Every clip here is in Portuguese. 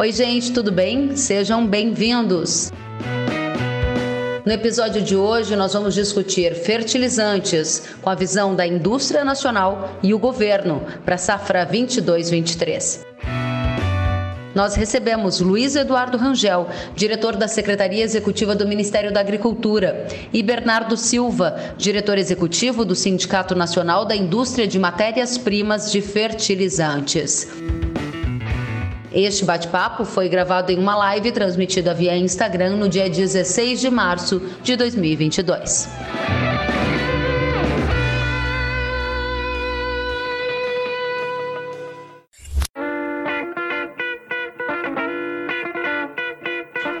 Oi, gente, tudo bem? Sejam bem-vindos. No episódio de hoje, nós vamos discutir fertilizantes com a visão da indústria nacional e o governo para a safra 22-23. Nós recebemos Luiz Eduardo Rangel, diretor da Secretaria Executiva do Ministério da Agricultura, e Bernardo Silva, diretor executivo do Sindicato Nacional da Indústria de Matérias-Primas de Fertilizantes. Este bate-papo foi gravado em uma live transmitida via Instagram no dia 16 de março de 2022.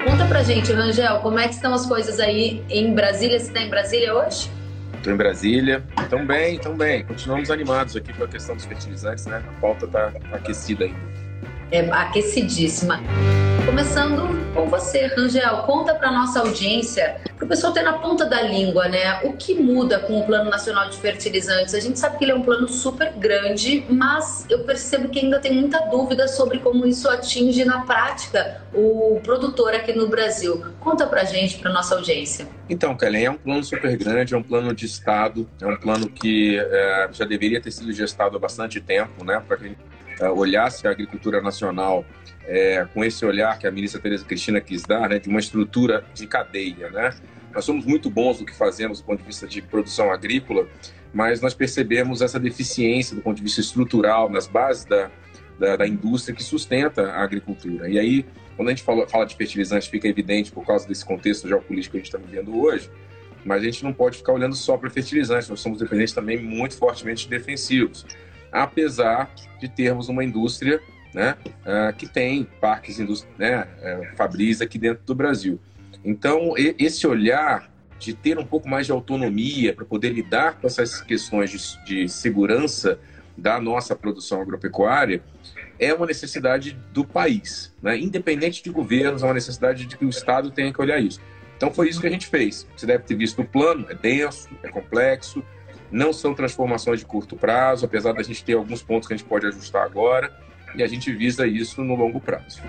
Conta pra gente, Rangel, como é que estão as coisas aí em Brasília? Você está em Brasília hoje? Estou em Brasília. Tão bem, tão bem. Continuamos animados aqui com a questão dos fertilizantes, né? A pauta está aquecida ainda é, aquecidíssima. Começando com você, Rangel, conta para nossa audiência, para o pessoal ter na ponta da língua, né? O que muda com o Plano Nacional de Fertilizantes? A gente sabe que ele é um plano super grande, mas eu percebo que ainda tem muita dúvida sobre como isso atinge na prática o produtor aqui no Brasil. Conta para gente, para nossa audiência. Então, Kellen, é um plano super grande, é um plano de Estado, é um plano que é, já deveria ter sido gestado há bastante tempo, né? Para que olhasse a agricultura nacional é, com esse olhar que a ministra Tereza Cristina quis dar, né, de uma estrutura de cadeia, né? Nós somos muito bons no que fazemos do ponto de vista de produção agrícola, mas nós percebemos essa deficiência do ponto de vista estrutural nas bases da, da, da indústria que sustenta a agricultura. E aí, quando a gente fala, fala de fertilizantes, fica evidente por causa desse contexto geopolítico que a gente está vivendo hoje, mas a gente não pode ficar olhando só para fertilizantes, nós somos dependentes também muito fortemente de defensivos apesar de termos uma indústria né, uh, que tem parques né, uh, fabris aqui dentro do Brasil. Então, esse olhar de ter um pouco mais de autonomia para poder lidar com essas questões de, de, segurança da nossa produção agropecuária é uma necessidade do país. Né? Independente de governos, é uma necessidade de que o Estado tenha que olhar isso. Então, foi isso que a gente fez. Você deve ter visto o plano, é denso, é complexo, não são transformações de curto prazo, apesar da gente ter alguns pontos que a gente pode ajustar agora, e a gente visa isso no longo prazo.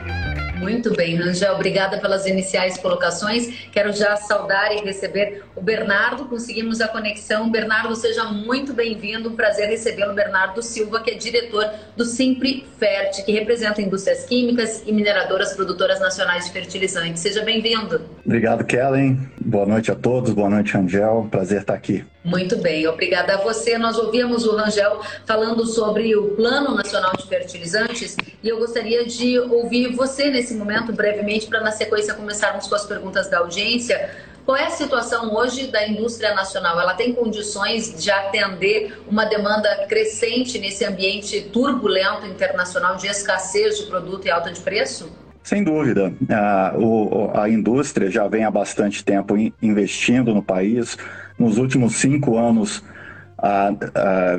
Muito bem, Rangel, obrigada pelas iniciais colocações. Quero já saudar e receber o Bernardo, conseguimos a conexão. Bernardo, seja muito bem-vindo, um prazer recebê-lo. Bernardo Silva, que é diretor do Simpre Fert, que representa indústrias químicas e mineradoras produtoras nacionais de fertilizantes. Seja bem-vindo. Obrigado, Kellen. Boa noite a todos, boa noite, Rangel. Prazer estar aqui. Muito bem, obrigada a você. Nós ouvimos o Rangel falando sobre o Plano Nacional de Fertilizantes e eu gostaria de ouvir você nesse momento, brevemente, para na sequência começarmos com as perguntas da audiência. Qual é a situação hoje da indústria nacional? Ela tem condições de atender uma demanda crescente nesse ambiente turbulento internacional de escassez de produto e alta de preço? Sem dúvida. A, o, a indústria já vem há bastante tempo investindo no país nos últimos cinco anos,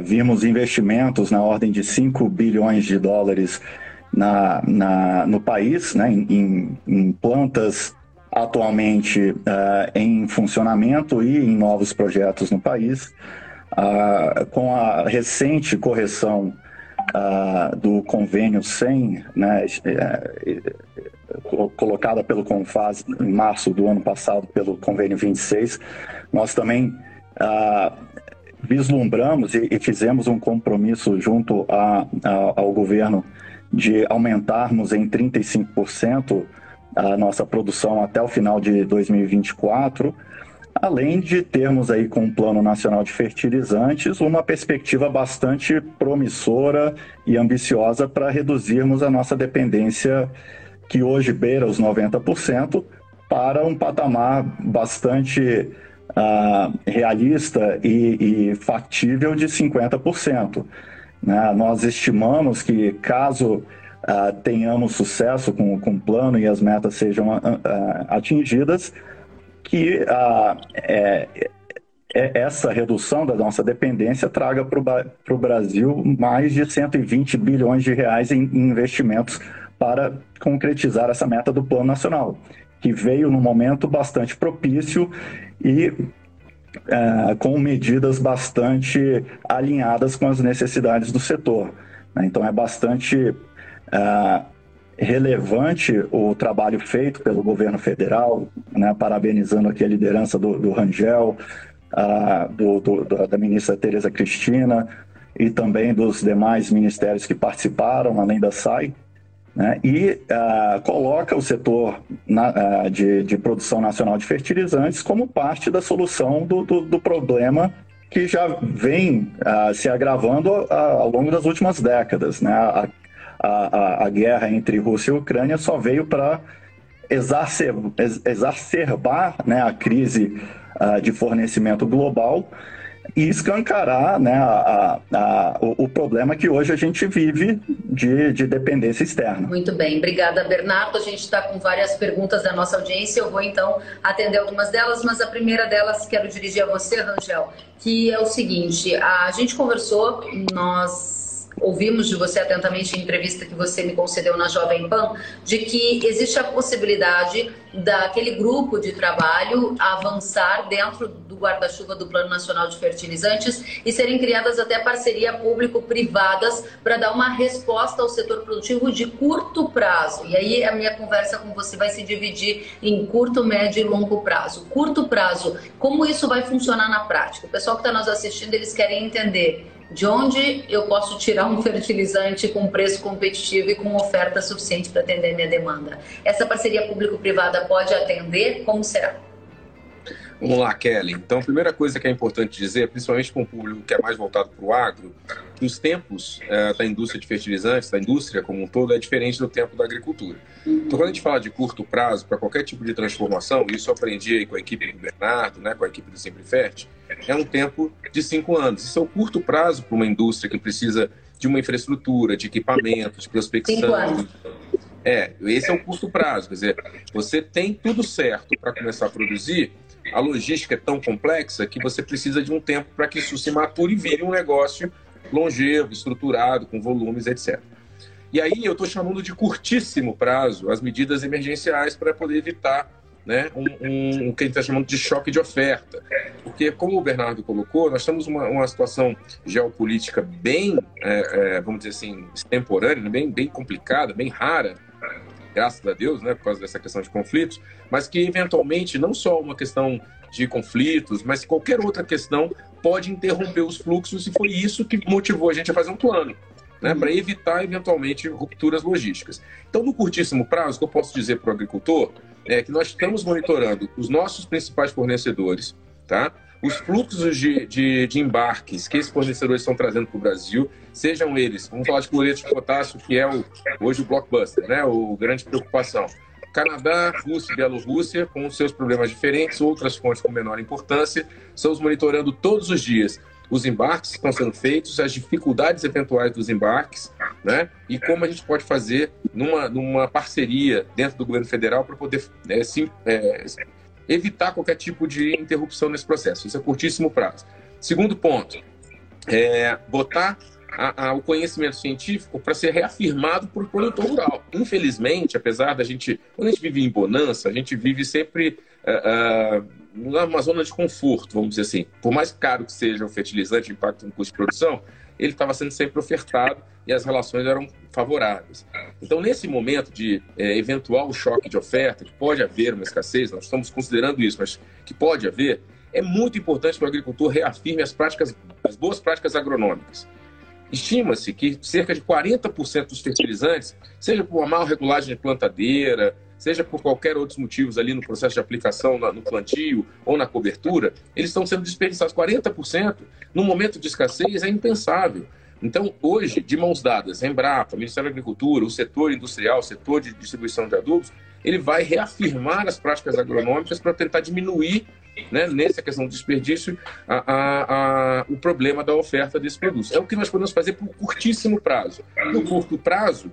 vimos investimentos na ordem de 5 bilhões de dólares na, na, no país, né, em, em plantas atualmente ah, em funcionamento e em novos projetos no país. com a recente correção do convênio 100, né, é, colocada pelo Confas em março do ano passado pelo convênio 26, nós também ah, vislumbramos e, e, fizemos um compromisso junto a, a, ao governo de aumentarmos em 35% a nossa produção até o final de 2024, além de termos aí com o Plano Nacional de Fertilizantes uma perspectiva bastante promissora e ambiciosa para reduzirmos a nossa dependência que hoje beira os 90% para um patamar bastante uh, realista e, e, factível de 50%. Né? Nós estimamos que, caso uh, tenhamos sucesso com, com o plano e as metas sejam uh, atingidas, que é, é, essa redução da nossa dependência traga para o Brasil mais de 120 bilhões de reais em investimentos para concretizar essa meta do Plano Nacional que veio num momento bastante propício e é, com medidas bastante alinhadas com as necessidades do setor. Né? Então é bastante é, relevante o trabalho feito pelo governo federal, né, parabenizando aqui a liderança do, do Rangel, uh, do, do, da ministra Tereza Cristina e também dos demais ministérios que participaram, além da SAI, né, e uh, coloca o setor na, uh, de, de, produção nacional de fertilizantes como parte da solução do, do, do problema que já vem uh, se agravando ao longo das últimas décadas. Né? A, a, a, guerra entre Rússia e Ucrânia só veio para exacerbar, exacerbar né, a crise de fornecimento global e escancarar né, a, a, o, o, problema que hoje a gente vive de, de dependência externa. Muito bem, obrigada Bernardo. A gente está com várias perguntas da nossa audiência, eu vou então atender algumas delas, mas a primeira delas quero dirigir a você, Rangel, que é o seguinte, a gente conversou, nós ouvimos de você atentamente em entrevista que você me concedeu na Jovem Pan, de que existe a possibilidade daquele grupo de trabalho avançar dentro do guarda-chuva do Plano Nacional de Fertilizantes e serem criadas até parceria público-privadas para dar uma resposta ao setor produtivo de curto prazo. E aí a minha conversa com você vai se dividir em curto, médio e longo prazo. Curto prazo, como isso vai funcionar na prática? O pessoal que está nos assistindo, eles querem entender de onde eu posso tirar um fertilizante com preço competitivo e com oferta suficiente para atender minha demanda. Essa parceria público-privada pode atender? Como será? Vamos lá, Kelly. Então, a primeira coisa que é importante dizer, principalmente com o público que é mais voltado para o agro, que os tempos é, da indústria de fertilizantes, da indústria como um todo, é diferente do tempo da agricultura. Então, quando a gente fala de curto prazo, para qualquer tipo de transformação, isso eu aprendi aí com a equipe do Bernardo, né, com a equipe do Simplifert, é um tempo de cinco anos. Isso é o curto prazo para uma indústria que precisa de uma infraestrutura, de equipamentos, de prospecção. Cinco anos. É, esse é o curto prazo. Quer dizer, você tem tudo certo para começar a produzir, a logística é tão complexa que você precisa de um tempo para que isso se mature e vire um negócio longevo, estruturado, com volumes, etc. E aí eu estou chamando de curtíssimo prazo as medidas emergenciais para poder evitar né, um, um, o que a gente está chamando de choque de oferta. Porque, como o Bernardo colocou, nós estamos uma, uma situação geopolítica bem, é, é, vamos dizer assim, extemporânea, bem, bem complicada, bem rara, graças a Deus, né, por causa dessa questão de conflitos, mas que eventualmente não só uma questão de conflitos, mas qualquer outra questão pode interromper os fluxos e foi isso que motivou a gente a fazer um plano. Né, para evitar eventualmente rupturas logísticas. Então, no curtíssimo prazo, o que eu posso dizer para o agricultor é que nós estamos monitorando os nossos principais fornecedores, tá? Os fluxos de, de, de, embarques que esses fornecedores estão trazendo para o Brasil, sejam eles, vamos falar de cloreto de potássio, que é o, hoje o blockbuster, né, o grande preocupação. Canadá, Rússia e Bielorrússia, com seus problemas diferentes, outras fontes com menor importância, estamos monitorando todos os dias os embarques que estão sendo feitos, as dificuldades eventuais dos embarques, né? E como a gente pode fazer numa, numa parceria dentro do governo federal para poder né, sim, é, evitar qualquer tipo de interrupção nesse processo. Isso é curtíssimo prazo. Segundo ponto, é botar a, a, o conhecimento científico para ser reafirmado por produtor rural. Infelizmente, apesar da gente, quando a gente vive em bonança, a gente vive sempre uh, uh, numa zona de conforto, vamos dizer assim. Por mais caro que seja o fertilizante, impacto no custo de produção, ele estava sendo sempre ofertado e as relações eram favoráveis. Então, nesse momento de é, eventual choque de oferta, que pode haver uma escassez, nós estamos considerando isso, mas que pode haver, é muito importante que o agricultor reafirme as práticas, as boas práticas agronômicas. Estima-se que cerca de 40% dos fertilizantes, seja por uma mal regulagem de plantadeira, seja por qualquer outros motivos ali no processo de aplicação no plantio ou na cobertura, eles estão sendo desperdiçados. 40% no momento de escassez é impensável. Então, hoje, de mãos dadas, Embrapa, Ministério da Agricultura, o setor industrial, o setor de distribuição de adubos, ele vai reafirmar as práticas agronômicas para tentar diminuir, né, nessa questão do desperdício, a, a, a, o problema da oferta desses produtos. É o que nós podemos fazer por curtíssimo prazo. No curto prazo,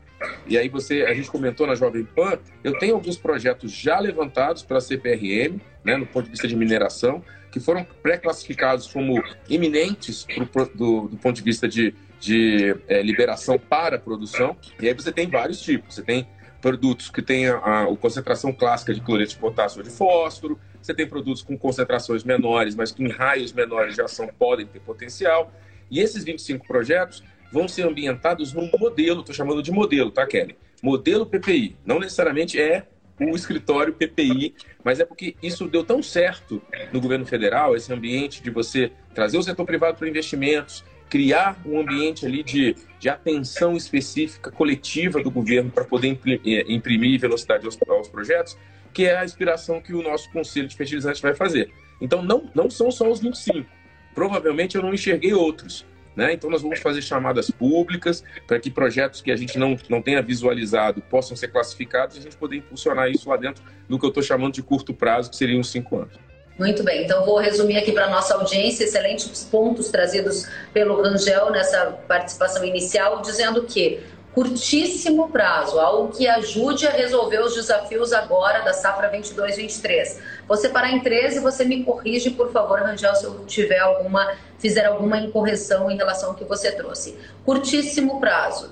e aí você, a gente comentou na Jovem Pan, eu tenho alguns projetos já levantados pela CPRM, né, no ponto de vista de mineração, que foram pré-classificados como iminentes pro, do, do ponto de vista de de é, liberação para produção. E aí você tem vários tipos. Você tem produtos que a, a, a concentração clássica de cloreto de potássio ou de fósforo. Você tem produtos com concentrações menores, mas que em raios menores de ação podem ter potencial. E esses 25 projetos vão ser ambientados num modelo, estou chamando de modelo, tá, Kelly? modelo PPI. Não necessariamente é o escritório PPI, mas é porque isso deu tão certo no governo federal, esse ambiente de você trazer o setor privado para investimentos, criar um ambiente ali de, de atenção específica, coletiva do governo para poder eh, imprimir velocidade aos, aos projetos, que é a inspiração que o nosso Conselho de Fertilizantes vai fazer. Então, não, não são só os 25. Provavelmente eu não enxerguei outros. Né? Então, nós vamos fazer chamadas públicas para que projetos que a gente não, não tenha visualizado possam ser classificados e a gente poder impulsionar isso lá dentro do que eu estou chamando de curto prazo, que seriam os cinco anos. Muito bem, então vou resumir aqui para a nossa audiência excelentes pontos trazidos pelo Rangel nessa participação inicial, dizendo que curtíssimo prazo, algo que ajude a resolver os desafios agora da safra 22-23. Você parar em 13, você me corrige, por favor, Rangel, se eu tiver alguma, fizer alguma incorreção em relação ao que você trouxe. Curtíssimo prazo.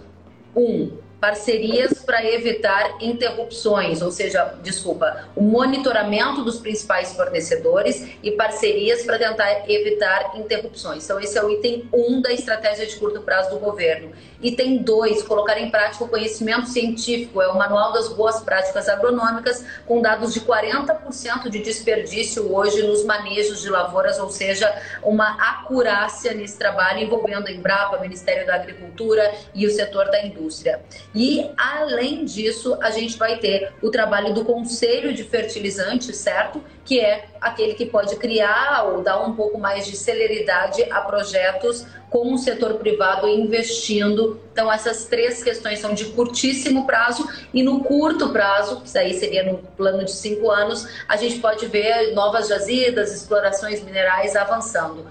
Um, parcerias para evitar interrupções, ou seja, desculpa, o monitoramento dos principais fornecedores e parcerias para tentar evitar interrupções. Então, esse é o item 1 um da estratégia de curto prazo do governo. Item 2, colocar em prática o conhecimento científico, é o Manual das Boas Práticas Agronômicas, com dados de 40% de desperdício hoje nos manejos de lavouras, ou seja, uma acurácia nesse trabalho envolvendo a Embrapa, Ministério da Agricultura e o setor da indústria. E, além disso, a gente vai ter o trabalho do Conselho de Fertilizantes, certo? Que é aquele que pode criar ou dar um pouco mais de celeridade a projetos com o setor privado investindo. Então, essas três questões são de curtíssimo prazo e no curto prazo, que aí seria no plano de cinco anos, a gente pode ver novas jazidas, explorações minerais avançando.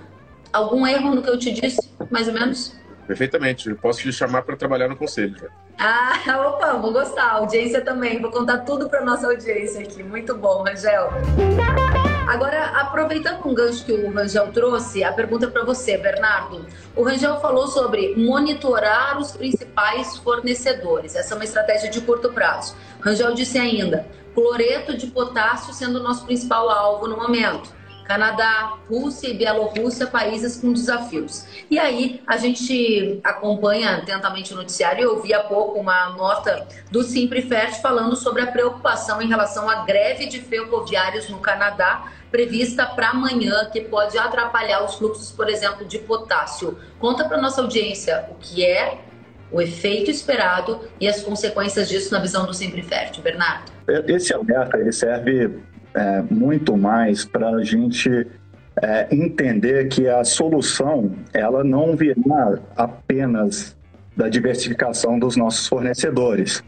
Algum erro no que eu te disse, mais ou menos? Perfeitamente. Eu posso te chamar para trabalhar no conselho. Já. Ah, opa, vou gostar. audiência também. Vou contar tudo para nossa audiência aqui. Muito bom, Rangel. Agora, aproveitando um gancho que o Rangel trouxe, a pergunta para você, Bernardo. O Rangel falou sobre monitorar os principais fornecedores. Essa é uma estratégia de curto prazo. O Rangel disse ainda: cloreto de potássio sendo o nosso principal alvo no momento. Canadá, Rússia e Bielorrússia, países com desafios. E aí a gente acompanha atentamente o noticiário. Eu vi há pouco uma nota do Simprefert falando sobre a preocupação em relação à greve de ferroviários no Canadá prevista para amanhã, que pode atrapalhar os fluxos, por exemplo, de potássio. Conta para nossa audiência o que é o efeito esperado e as consequências disso na visão do Simprefert. Bernardo. Esse alerta ele serve é, muito mais para a gente é, entender que a solução ela não virá apenas da diversificação dos nossos fornecedores.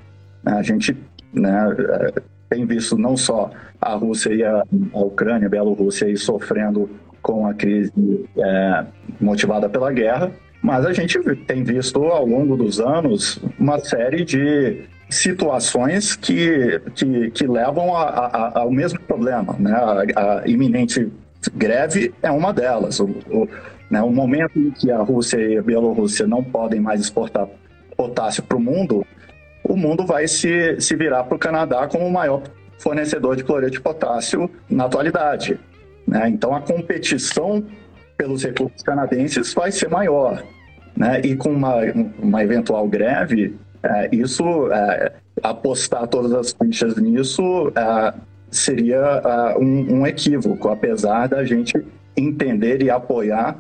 A gente né, é, tem visto não só a Rússia e a, a Ucrânia, a Bielorrússia sofrendo com a crise é, motivada pela guerra, mas a gente tem visto ao longo dos anos uma série de situações que, que, que levam a, a, ao mesmo problema. Né? A, a, iminente greve é uma delas. O, o, né, o momento em que a Rússia e a Bielorrússia não podem mais exportar potássio para o mundo, o mundo vai se, se virar para o Canadá como o maior fornecedor de cloreto de potássio na atualidade. Né? Então, a competição pelos recursos canadenses vai ser maior. Né? E com uma, uma eventual greve, isso, é, apostar todas as fichas nisso é, seria é, um, um, equívoco, apesar da gente entender e apoiar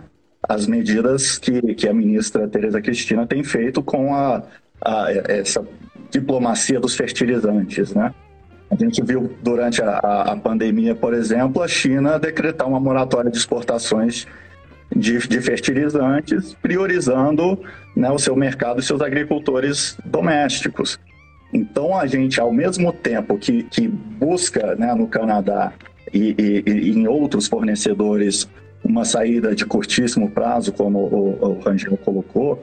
as medidas que, que a ministra Tereza Cristina tem feito com a, a essa diplomacia dos fertilizantes, né? A gente viu durante a, a, pandemia, por exemplo, a China decretar uma moratória de exportações de, de fertilizantes, priorizando né, o seu mercado e seus agricultores domésticos. Então, a gente, ao mesmo tempo que, que busca né, no Canadá e, e, e, em outros fornecedores uma saída de curtíssimo prazo, como o, o Rangel colocou,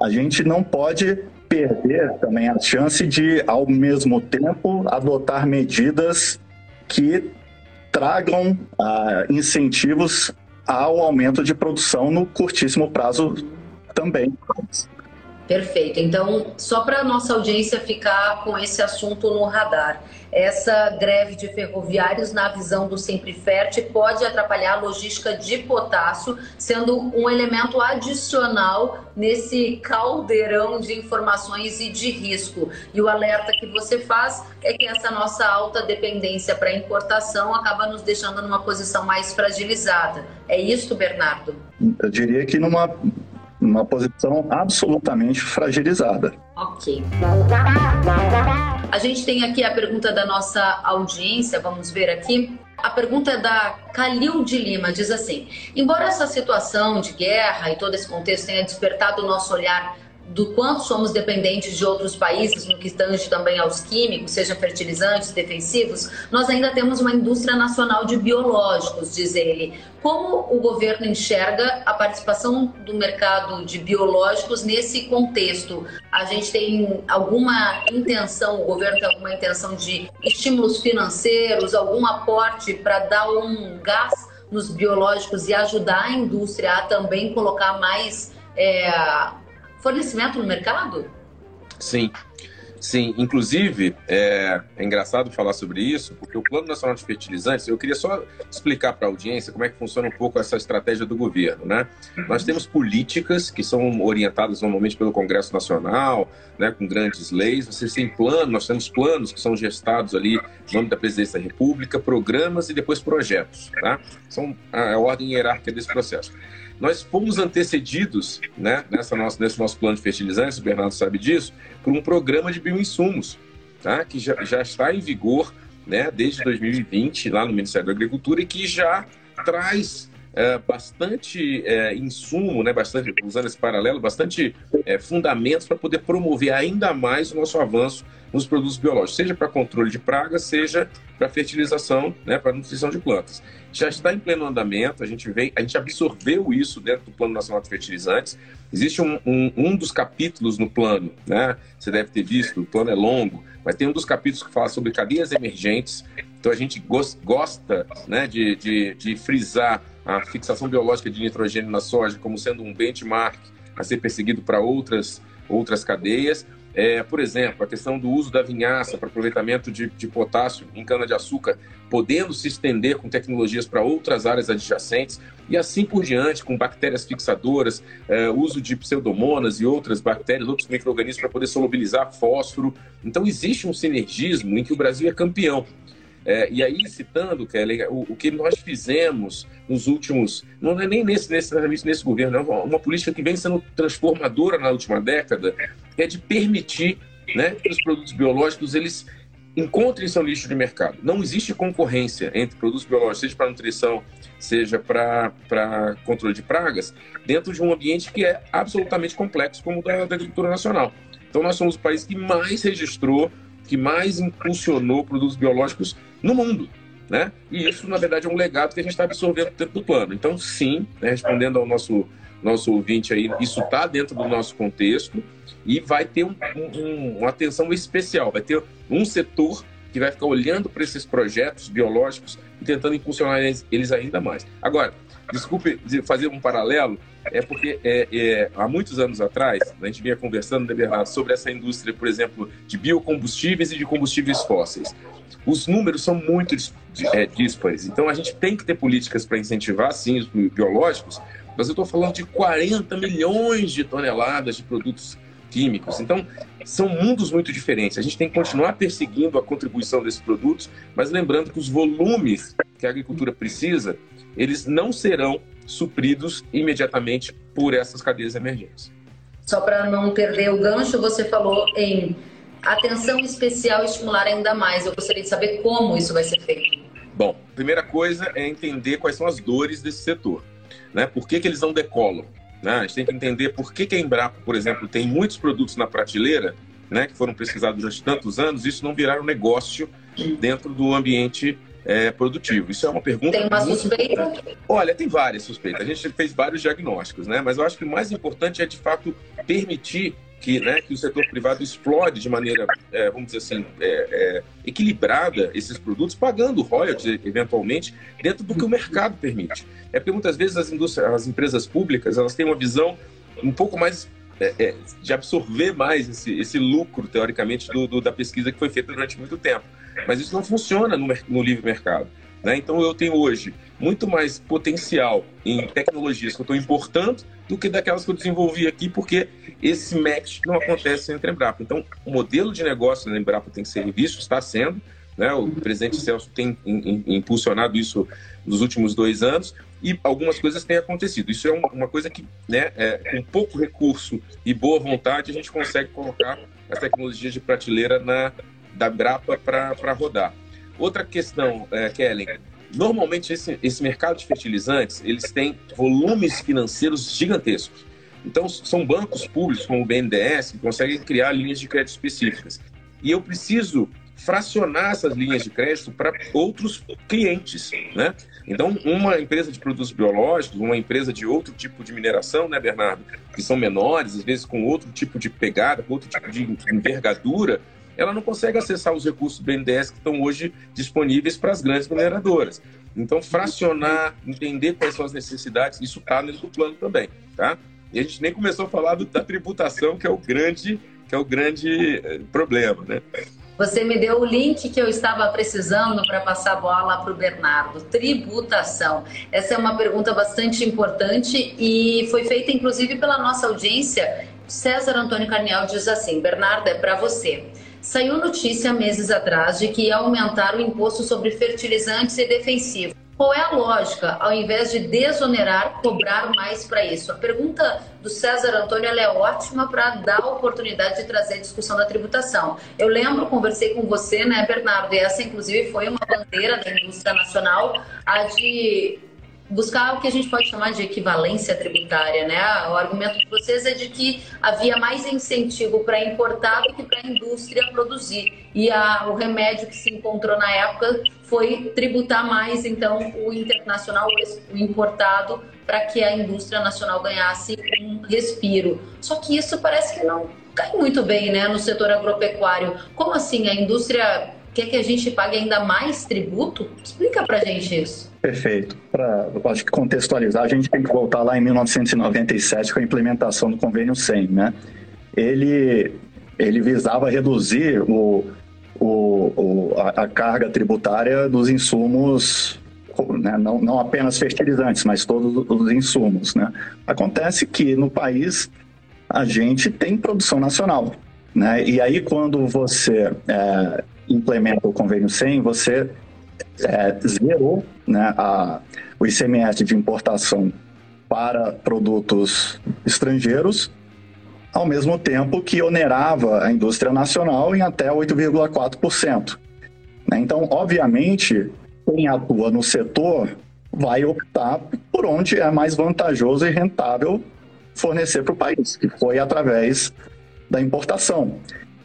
a gente não pode perder também a chance de, ao mesmo tempo, adotar medidas que tragam ah, incentivos ao aumento de produção no curtíssimo prazo também. Perfeito. Então, só para a nossa audiência ficar com esse assunto no radar, essa greve de ferroviários, na visão do Sempre Ferte, pode atrapalhar a logística de potássio, sendo um elemento adicional nesse caldeirão de informações e de risco. E o alerta que você faz é que essa nossa alta dependência para importação acaba nos deixando numa posição mais fragilizada. É isso, Bernardo? Eu diria que numa uma posição absolutamente fragilizada. Ok. A gente tem aqui a pergunta da nossa audiência, vamos ver aqui. A pergunta é da Calil de Lima, diz assim: Embora essa situação de guerra e todo esse contexto tenha despertado o nosso olhar do quanto somos dependentes de outros países no que tange também aos químicos, sejam fertilizantes, defensivos, nós ainda temos uma indústria nacional de biológicos, diz ele. Como o governo enxerga a participação do mercado de biológicos nesse contexto? A gente tem alguma intenção, o governo tem alguma intenção de estímulos financeiros, algum aporte para dar um gás nos biológicos e ajudar a indústria a também colocar mais é, fornecimento no mercado? Sim. Sim, inclusive é, é, engraçado falar sobre isso, porque o Plano Nacional de Fertilizantes, eu queria só explicar para a audiência como é que funciona um pouco essa estratégia do governo. Né? Nós temos políticas que são orientadas normalmente pelo Congresso Nacional, né, com grandes leis. Vocês têm plano, nós temos planos que são gestados ali no nome da Presidência da República, programas e depois projetos. Tá? São a, a ordem hierárquica desse processo. Nós fomos antecedidos, né, nessa nossa, nesse nosso plano de fertilizantes, o Bernardo sabe disso, por um programa de bioinsumos, tá, que já, já está em vigor né, desde 2020 lá no Ministério da Agricultura e que já traz é, bastante é, insumo, né, bastante, usando esse paralelo, bastante é, fundamentos para poder promover ainda mais o nosso avanço nos produtos biológicos, seja para controle de pragas, seja para fertilização, né, para nutrição de plantas. Já está em pleno andamento, a gente, vem, a gente absorveu isso dentro do Plano Nacional de Fertilizantes. Existe um, um, um dos capítulos no plano, né, você deve ter visto, o plano é longo, mas tem um dos capítulos que fala sobre cadeias emergentes. Então a gente gosta né, de, de, de frisar a fixação biológica de nitrogênio na soja como sendo um benchmark a ser perseguido para outras, outras cadeias. É, por exemplo, a questão do uso da vinhaça para aproveitamento de, de potássio em cana-de-açúcar, podendo se estender com tecnologias para outras áreas adjacentes, e assim por diante, com bactérias fixadoras, é, uso de pseudomonas e outras bactérias, outros micro-organismos para poder solubilizar fósforo. Então, existe um sinergismo em que o Brasil é campeão. É, e aí, citando, Kelly, o, o, que nós fizemos nos últimos. Não é nem nesse, nesse, nesse governo, é uma, uma política que vem sendo transformadora na última década, é de permitir né, que os produtos biológicos eles encontrem seu nicho de mercado. Não existe concorrência entre produtos biológicos, seja para nutrição, seja para controle de pragas, dentro de um ambiente que é absolutamente complexo, como o da, da agricultura nacional. Então, nós somos o país que mais registrou que mais impulsionou produtos biológicos no mundo. Né? E isso, na verdade, é um legado que a gente está absorvendo dentro do plano. Então, sim, né, respondendo ao nosso, nosso ouvinte aí, isso está dentro do nosso contexto e vai ter um, um, uma atenção especial, vai ter um setor que vai ficar olhando para esses projetos biológicos e tentando impulsionar eles, ainda mais. Agora, desculpe fazer um paralelo, é porque é, é, há muitos anos atrás, a gente vinha conversando, né, Bernardo, sobre essa indústria, por exemplo, de biocombustíveis e de combustíveis fósseis. Os números são muito é, díspares, então a gente tem que ter políticas para incentivar, sim, os biológicos, mas eu estou falando de 40 milhões de toneladas de produtos químicos. Então, são mundos muito diferentes. A gente tem que continuar perseguindo a contribuição desses produtos, mas lembrando que os volumes que a agricultura precisa, eles não serão supridos imediatamente por essas cadeias emergentes. Só para não perder o gancho, você falou em atenção especial e estimular ainda mais. Eu gostaria de saber como isso vai ser feito. Bom, primeira coisa é entender quais são as dores desse setor. Né? Por que, que eles não decolam? Né? A gente tem que entender por que, que a Embrapa, por exemplo, tem muitos produtos na prateleira né, que foram pesquisados durante tantos anos, isso não virar um negócio dentro do ambiente é, produtivo? Isso é uma pergunta. Tem uma suspeita? Importante. Olha, tem várias suspeitas. A gente fez vários diagnósticos, né? Mas eu acho que o mais importante é, de fato, permitir que, né, que o setor privado explore de maneira, é, vamos dizer assim, é, é, equilibrada esses produtos, pagando royalties, eventualmente, dentro do que o mercado permite. É porque muitas vezes as, as empresas públicas elas têm uma visão um pouco mais é, é, de absorver mais esse, esse lucro, teoricamente, do, do, da pesquisa que foi feita durante muito tempo. Mas isso não funciona no, no livre mercado. Né? Então, eu tenho hoje muito mais potencial em tecnologias que eu estou importando do que daquelas que eu desenvolvi aqui, porque esse match não acontece entre a Embrapa. Então, o modelo de negócio da Embrapa tem que ser revisto, está sendo. Né? O presidente Celso tem impulsionado isso nos últimos dois anos e algumas coisas têm acontecido. Isso é uma coisa que, né, é, com pouco recurso e boa vontade, a gente consegue colocar as tecnologias de prateleira na, da Brapa para rodar. Outra questão, é, Kellen, normalmente esse, esse mercado de fertilizantes, eles têm volumes financeiros gigantescos. Então, são bancos públicos, como o BNDES, que conseguem criar linhas de crédito específicas. E eu preciso fracionar essas linhas de crédito para outros clientes, né? Então, uma empresa de produtos biológicos, uma empresa de outro tipo de mineração, né, Bernardo, que são menores, às vezes com outro tipo de pegada, com outro tipo de envergadura, ela não consegue acessar os recursos BNDES que estão hoje disponíveis para as grandes mineradoras. Então, fracionar, entender quais são as necessidades, isso está dentro do plano também, tá? E a gente nem começou a falar do, da tributação, que é o grande, que é o grande eh, problema, né? Você me deu o link que eu estava precisando para passar a bola para o Bernardo. Tributação. Essa é uma pergunta bastante importante e foi feita inclusive pela nossa audiência. César Antônio Carniel diz assim: Bernardo, é para você. Saiu notícia meses atrás de que ia aumentar o imposto sobre fertilizantes e defensivos. Qual é a lógica, ao invés de desonerar, cobrar mais para isso? A pergunta do César Antônio é ótima para dar a oportunidade de trazer a discussão da tributação. Eu lembro, conversei com você, né, Bernardo, e essa inclusive foi uma bandeira da indústria nacional, a de buscar o que a gente pode chamar de equivalência tributária, né? O argumento de vocês é de que havia mais incentivo para importar do que para a indústria produzir. E a, o remédio que se encontrou na época foi tributar mais, então, o internacional, o importado, para que a indústria nacional ganhasse um respiro. Só que isso parece que não cai muito bem, né, no setor agropecuário. Como assim? A indústria quer que a gente pague ainda mais tributo? Explica para gente isso. Perfeito. Para acho que contextualizar, a gente tem que voltar lá em 1997 com a implementação do convênio 100, né? Ele ele visava reduzir o, o, o a, a, carga tributária dos insumos, né? não, não apenas fertilizantes, mas todos os insumos, né? Acontece que no país a gente tem produção nacional, né? E aí quando você é, implementa o convênio 100, você é, zerou né, a, o ICMS de importação para produtos estrangeiros, ao mesmo tempo que onerava a indústria nacional em até 8,4%. Né? Então, obviamente, quem atua no setor vai optar por onde é mais vantajoso e rentável fornecer para o país, que foi através da importação.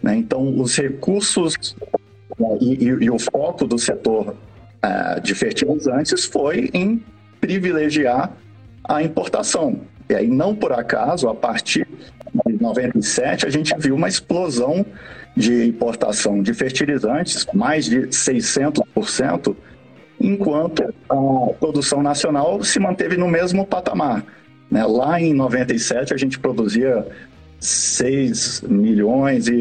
Né? Então, os recursos e, e, e o foco do setor uh, de fertilizantes foi em privilegiar a importação. E aí, não por acaso, a partir de 97, a gente viu uma explosão de importação de fertilizantes, mais de 600%, enquanto a produção nacional se manteve no mesmo patamar. Né? Lá em 97, a gente produzia 6 milhões e,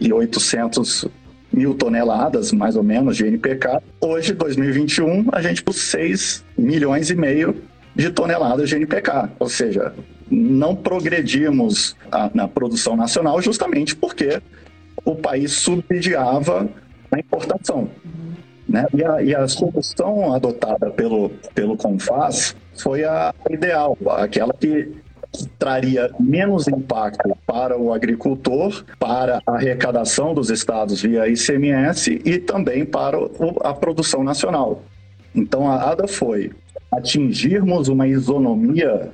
e, e 800 mil toneladas, mais ou menos, de NPK. Hoje, 2021, a gente por 6 milhões e meio de toneladas de NPK. Ou seja, não progredimos a, na produção nacional justamente porque o país subsidiava a importação. Né? E, a, e a solução adotada pelo, pelo CONFAS foi a ideal, aquela que traria menos impacto para o agricultor, para a arrecadação dos estados via ICMS e também para a produção nacional. Então a ADA foi atingirmos uma isonomia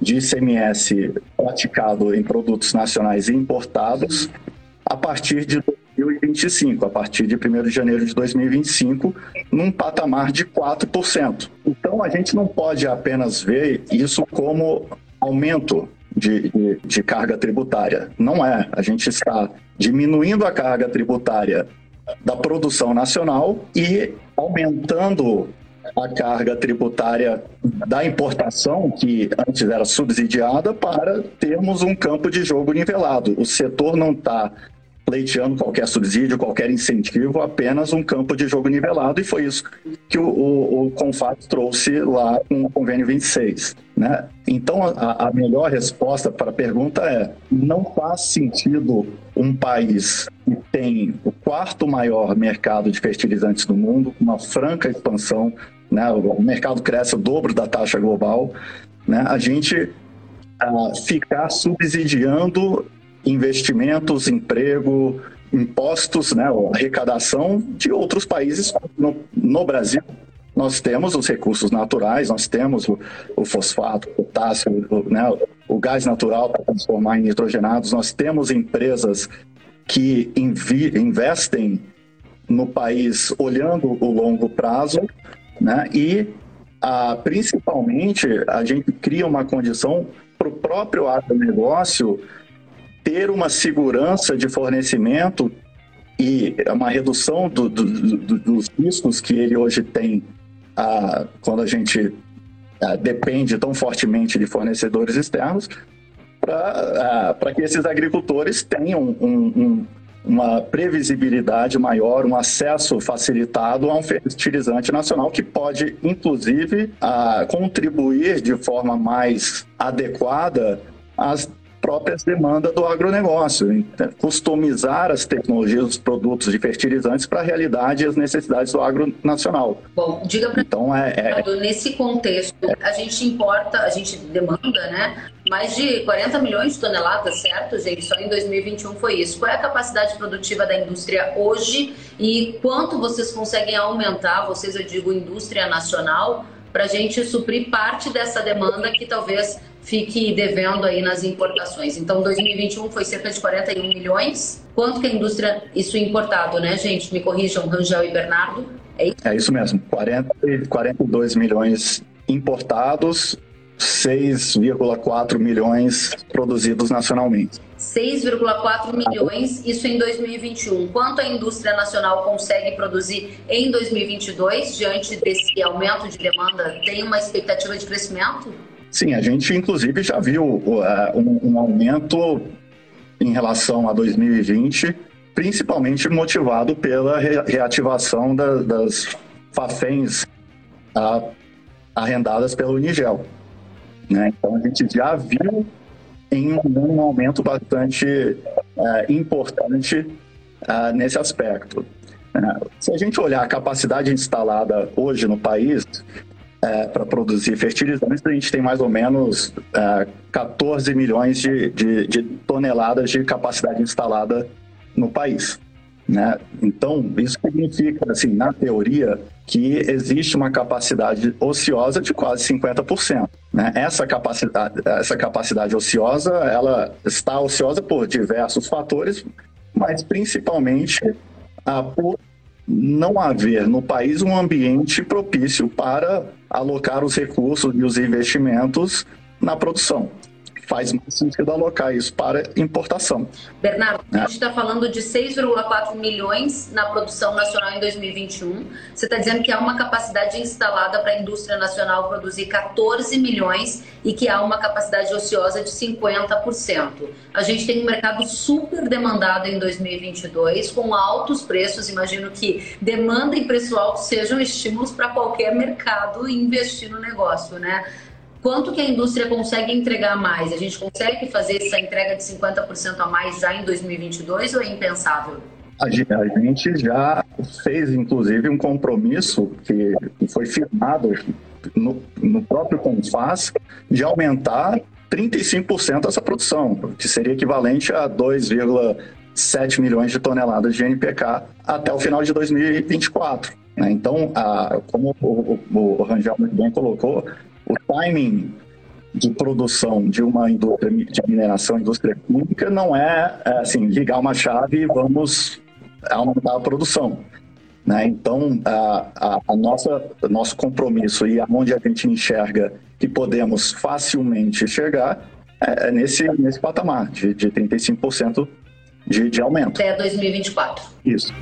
de ICMS praticado em produtos nacionais e importados a partir de 2025, a partir de 1 de janeiro de 2025, num patamar de 4%. Então a gente não pode apenas ver isso como aumento de, de, de, carga tributária. Não é. A gente está diminuindo a carga tributária da produção nacional e aumentando a carga tributária da importação, que antes era subsidiada, para termos um campo de jogo nivelado. O setor não está pleiteando qualquer subsídio, qualquer incentivo, apenas um campo de jogo nivelado, e foi isso que o, o, o CONFAT trouxe lá com o convênio 26. Né? Então, a, a melhor resposta para a pergunta é: não faz sentido um país que tem o quarto maior mercado de fertilizantes do mundo, uma franca expansão, né? o mercado cresce o dobro da taxa global, né? a gente uh, ficar subsidiando investimentos, emprego, impostos, né, arrecadação de outros países. No, no, Brasil, nós temos os recursos naturais, nós temos o, o fosfato, o potássio, o, né, o gás natural para transformar em nitrogenados, nós temos empresas que invi, investem no país olhando o longo prazo, né, e ah, principalmente a gente cria uma condição para o próprio agronegócio ter uma segurança de fornecimento e uma redução do, do, do, dos riscos que ele hoje tem ah, quando a gente ah, depende tão fortemente de fornecedores externos, para que esses agricultores tenham um, um, uma previsibilidade maior, um acesso facilitado a um fertilizante nacional que pode, inclusive, ah, contribuir de forma mais adequada às próprias demandas do agronegócio, então, customizar as tecnologias, os produtos de fertilizantes para a realidade e as necessidades do agro nacional. Bom, diga para então, é, é, nesse contexto, a gente importa, a gente demanda, né, mais de 40 milhões de toneladas, certo, gente? Só em 2021 foi isso. Qual é a capacidade produtiva da indústria hoje e quanto vocês conseguem aumentar, vocês, eu digo, indústria nacional, para a gente suprir parte dessa demanda que talvez fique devendo aí nas importações. Então, 2021 foi cerca de 41 milhões. Quanto que a indústria, isso importado, né, gente? Me corrijam, Rangel e Bernardo. É isso, é isso mesmo, 40, 42 milhões importados, 6,4 milhões produzidos nacionalmente. 6,4 milhões, isso em 2021. Quanto a indústria nacional consegue produzir em 2022, diante desse aumento de demanda? Tem uma expectativa de crescimento? Sim, a gente inclusive já viu uh, um, um, aumento em relação a 2020, principalmente motivado pela re reativação da, das FAFENs uh, arrendadas pelo Unigel. Né? Então a gente já viu em um, um aumento bastante uh, importante nesse aspecto. Se a gente olhar a capacidade instalada hoje no país, é, para produzir fertilizantes, a gente tem mais ou menos é, 14 milhões de, de, de, toneladas de capacidade instalada no país. Né? Então, isso significa, assim, na teoria, que existe uma capacidade ociosa de quase 50%. Né? Essa, capacidade, essa capacidade ociosa, ela está ociosa por diversos fatores, mas principalmente ah, por não haver no país um ambiente propício para alocar os recursos e os investimentos na produção faz mais sentido alocar isso para importação. Bernardo, é. a gente está falando de 6,4 milhões na produção nacional em 2021. Você está dizendo que há uma capacidade instalada para a indústria nacional produzir 14 milhões e que há uma capacidade ociosa de 50%. A gente tem um mercado super demandado em 2022, com altos preços. Imagino que demanda e preço alto sejam estímulos para qualquer mercado investir no negócio, né? Quanto que a indústria consegue entregar mais? A gente consegue fazer essa entrega de 50% a mais já em 2022 ou é impensável? A gente já fez, inclusive, um compromisso que foi firmado no, no próprio Confas de aumentar 35% essa produção, que seria equivalente a 2,7 milhões de toneladas de NPK até o final de 2024. Né? Então, a, como o, o, o Rangel muito bem colocou, o timing de produção de uma indústria de mineração, indústria química, não é, é assim, ligar uma chave e vamos aumentar a produção. Né? Então, a, a, a nossa nosso compromisso e aonde a gente enxerga que podemos facilmente chegar é, é nesse, nesse patamar de, de 35% de, de aumento. Até 2024. Isso.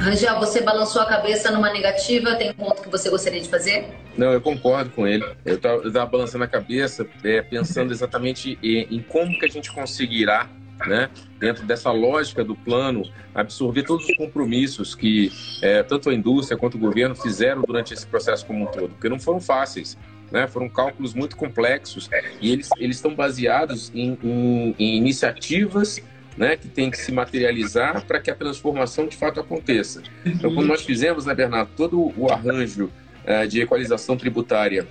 Rangel, você balançou a cabeça numa negativa, tem um ponto que você gostaria de fazer? Não, eu concordo com ele. Eu estava balançando a cabeça, é, pensando exatamente em, em como que a gente conseguirá né, dentro dessa lógica do plano, absorver todos os compromissos que é, tanto a indústria quanto o governo fizeram durante esse processo como um todo, porque não foram fáceis. Né, foram cálculos muito complexos e eles, eles estão baseados em, em, em iniciativas né, que têm que se materializar para que a transformação de fato aconteça. Então, quando nós fizemos, né, Bernardo, todo o arranjo é, de equalização tributária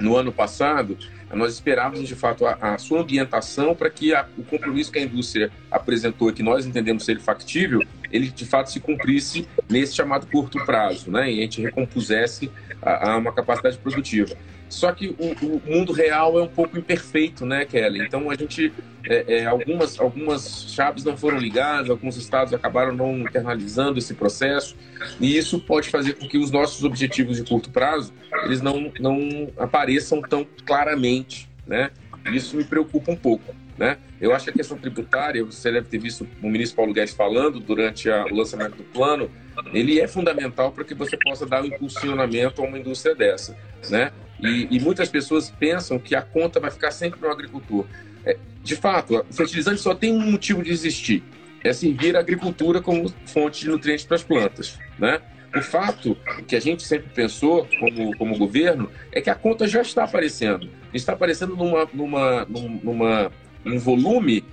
no ano passado, nós esperávamos de fato a, a sua ambientação para que a, o compromisso que a indústria apresentou, que nós entendemos ser factível, ele de fato se cumprisse nesse chamado curto prazo, né? E a gente recompusesse a, a uma capacidade produtiva. Só que o, o, mundo real é um pouco imperfeito, né, Kelly? Então a gente é, é, algumas algumas chaves não foram ligadas, alguns estados acabaram não internalizando esse processo e isso pode fazer com que os nossos objetivos de curto prazo eles não não apareçam tão claramente, né? Isso me preocupa um pouco. Né? Eu acho que a questão tributária, você deve ter visto o ministro Paulo Guedes falando durante a, o lançamento do plano, ele é fundamental para que você possa dar um impulsionamento a uma indústria dessa. Né? E, e, muitas pessoas pensam que a conta vai ficar sempre no agricultor. É, de fato, o fertilizante só tem um motivo de existir: é servir a agricultura como fonte de nutrientes para as plantas. Né? O fato que a gente sempre pensou, como, como governo, é que a conta já está aparecendo. Está aparecendo numa, numa, numa, num volume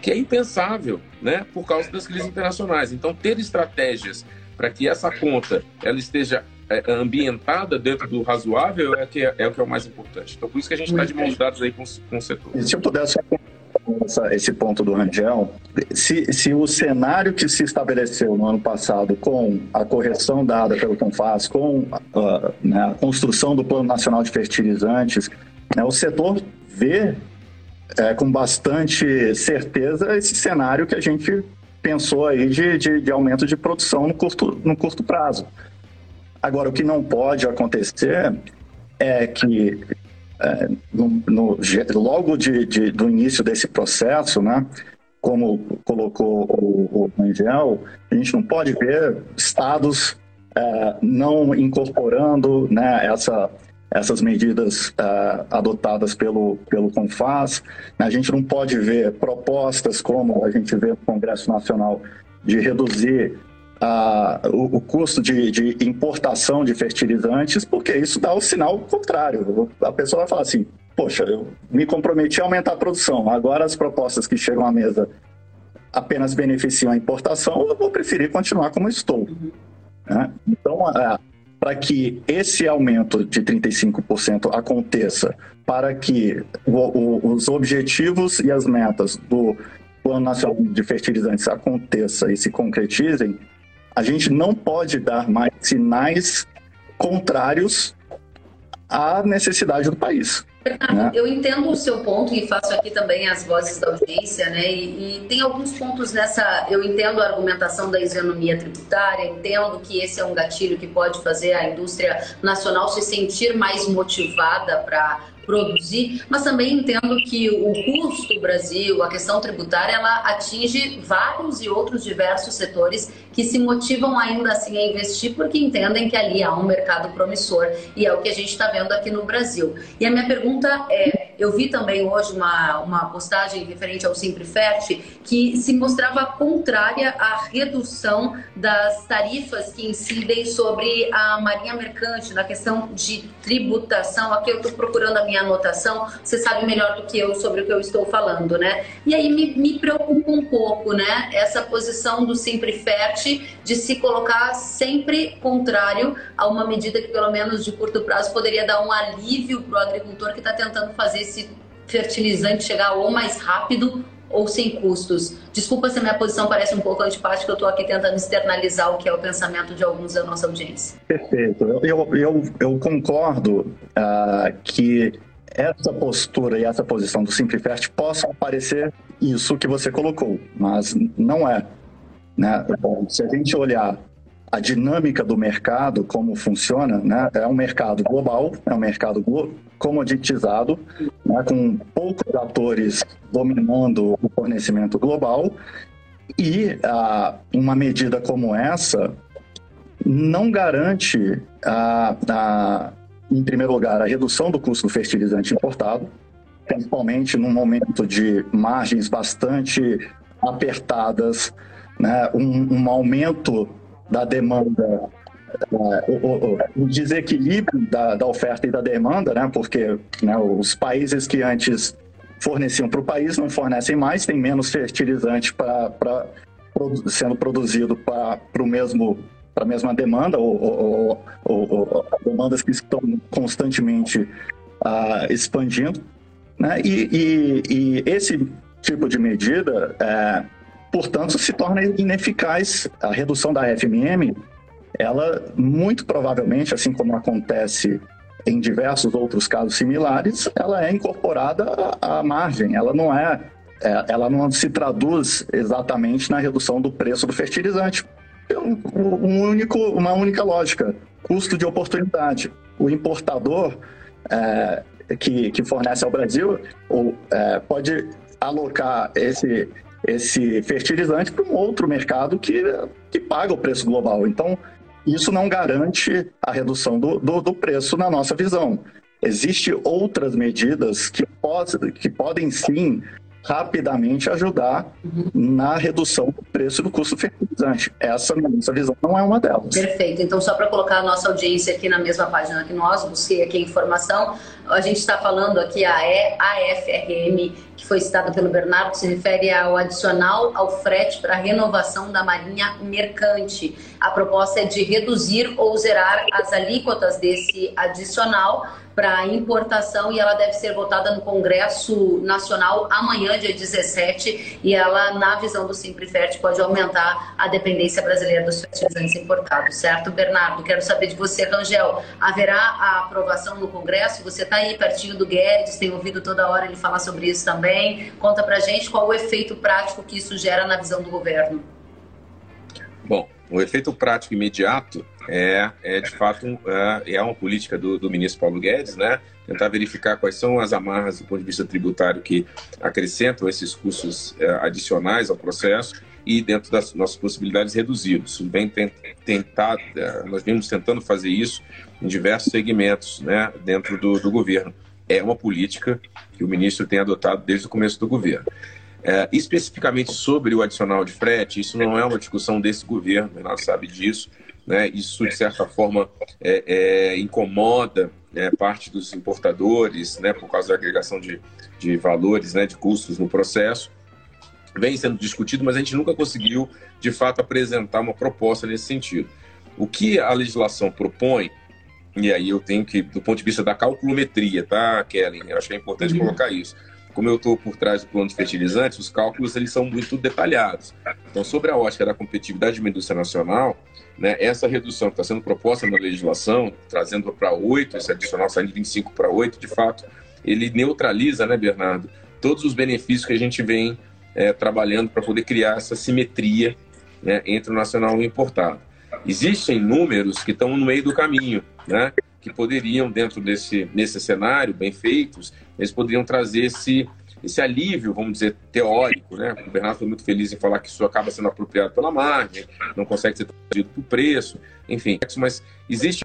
que é impensável, né, por causa das crises internacionais. Então, ter estratégias para que essa conta ela esteja ambientada dentro do razoável é, que é, é, o que é o mais importante. Então, por isso que a gente está de mãos dadas aí com, com o setor. Se eu pudesse essa, esse ponto do Rangel, se, se o cenário que se estabeleceu no ano passado com a correção dada pelo Confas, com uh, né, a construção do Plano Nacional de Fertilizantes, né, o setor vê é, com bastante certeza esse cenário que a gente pensou aí de, de, de aumento de produção no curto, no curto prazo. Agora, o que não pode acontecer é que é, no, no, logo de, de, do início desse processo, né, como colocou o, o Angel, a gente não pode ver estados é, não incorporando né, essa, essas medidas é, adotadas pelo, pelo CONFAS. A gente não pode ver propostas como a gente vê no Congresso Nacional de reduzir a, o, o, custo de, de, importação de fertilizantes, porque isso dá o sinal contrário. A pessoa vai falar assim: poxa, eu me comprometi a aumentar a produção, agora as propostas que chegam à mesa apenas beneficiam a importação, eu vou preferir continuar como estou. Né? Então, para que esse aumento de 35% aconteça, para que o, o, os objetivos e as metas do Plano Nacional de Fertilizantes aconteça e se concretizem, a gente não pode dar mais sinais contrários à necessidade do país. Né? Eu entendo o seu ponto e faço aqui também as vozes da audiência, né? E, e, tem alguns pontos nessa. Eu entendo a argumentação da isonomia tributária, entendo que esse é um gatilho que pode fazer a indústria nacional se sentir mais motivada para produzir, mas também entendo que o custo do Brasil, a questão tributária, ela atinge vários e outros diversos setores que se motivam ainda assim a investir porque entendem que ali há um mercado promissor e é o que a gente está vendo aqui no Brasil. E a minha pergunta é, eu vi também hoje uma, uma postagem referente ao Simprefert que se mostrava contrária à redução das tarifas que incidem sobre a marinha mercante na questão de tributação. Aqui eu estou procurando a minha anotação, você sabe melhor do que eu sobre o que eu estou falando, né? E aí me, me preocupa um pouco, né? Essa posição do Simprefert de se colocar sempre contrário a uma medida que, pelo menos de curto prazo, poderia dar um alívio para o agricultor que está tentando fazer esse fertilizante chegar ou mais rápido ou sem custos. Desculpa se a minha posição parece um pouco antipática, eu estou aqui tentando externalizar o que é o pensamento de alguns da nossa audiência. Perfeito. Eu, eu, eu concordo uh, que essa postura e essa posição do Simplifest possam parecer isso que você colocou, mas não é. Né? Se a gente olhar a dinâmica do mercado, como funciona, né? é um mercado global, é um mercado comoditizado, né? com poucos atores dominando o fornecimento global, e uma medida como essa não garante, a, a, em primeiro lugar, a redução do custo do fertilizante importado, principalmente num momento de margens bastante apertadas, né, um, um aumento da demanda é, o, o, desequilíbrio da, da, oferta e da demanda, né? porque né, os países que antes forneciam para o país não fornecem mais, tem menos fertilizante pra sendo produzido para o mesmo para a mesma demanda ou, ou, ou, demandas que estão constantemente uh, expandindo, né? E, e, e, esse tipo de medida, é, portanto, se torna ineficaz. A redução da FMM ela muito provavelmente, assim como acontece em diversos outros casos similares, ela é incorporada à margem, ela não é, é ela não se traduz exatamente na redução do preço do fertilizante. Um, um único, uma única lógica, custo de oportunidade. O importador é, que, que fornece ao Brasil ou, é, pode alocar esse, esse fertilizante para um outro mercado que, que paga o preço global. Então, isso não garante a redução do, do, do preço na nossa visão. Existem outras medidas que, pode, que podem sim rapidamente ajudar uhum. na redução do preço do custo fertilizante. Essa, nossa visão, não é uma delas. Perfeito. Então, só para colocar a nossa audiência aqui na mesma página que nós, busquei aqui a informação, a gente está falando aqui a AFRM, que foi citada pelo Bernardo, se refere ao adicional ao frete para renovação da marinha mercante. A proposta é de reduzir ou zerar as alíquotas desse adicional para importação e ela deve ser votada no Congresso Nacional amanhã, dia 17, e ela, na visão do Simplifert, pode aumentar a dependência brasileira dos fertilizantes importados, certo, Bernardo? Quero saber de você, Rangel, haverá a aprovação no Congresso? Você está aí pertinho do Guedes, tem ouvido toda hora ele falar sobre isso também. Conta para gente qual o efeito prático que isso gera na visão do governo. Bom, o efeito prático imediato é, é de fato, é, é uma política do, do, ministro Paulo Guedes, né? Tentar verificar quais são as amarras do ponto de vista tributário que acrescentam esses custos é, adicionais ao processo e, dentro das nossas possibilidades, reduzi-los. Bem tentar, é, nós vimos tentando fazer isso em diversos segmentos, né, dentro do, do governo. É uma política que o ministro tem adotado desde o começo do governo. É, especificamente sobre o adicional de frete, isso não é uma discussão desse governo, o Renato sabe disso. Né? Isso, de certa forma, é, é, incomoda né, parte dos importadores, né, por causa da agregação de, de valores, né, de custos no processo. Vem sendo discutido, mas a gente nunca conseguiu, de fato, apresentar uma proposta nesse sentido. O que a legislação propõe, e aí eu tenho que, do ponto de vista da calculometria, tá, Kellen? Eu acho que é importante uhum. colocar isso como eu estou por trás do plano de fertilizantes, os cálculos eles são muito detalhados. Então, sobre a ótica da competitividade de uma indústria nacional, né, essa redução que está sendo proposta na legislação, trazendo para 8, esse adicional saindo de 25 para 8, de fato, ele neutraliza, né, Bernardo, todos os benefícios que a gente vem é, trabalhando para poder criar essa simetria né, entre o nacional e o importado. Existem números que estão no meio do caminho, né? Que poderiam, dentro desse nesse cenário, bem feitos, eles poderiam trazer esse, esse alívio, vamos dizer, teórico. Né? O Bernardo foi muito feliz em falar que isso acaba sendo apropriado pela margem, não consegue ser trazido para o preço, enfim. Mas existe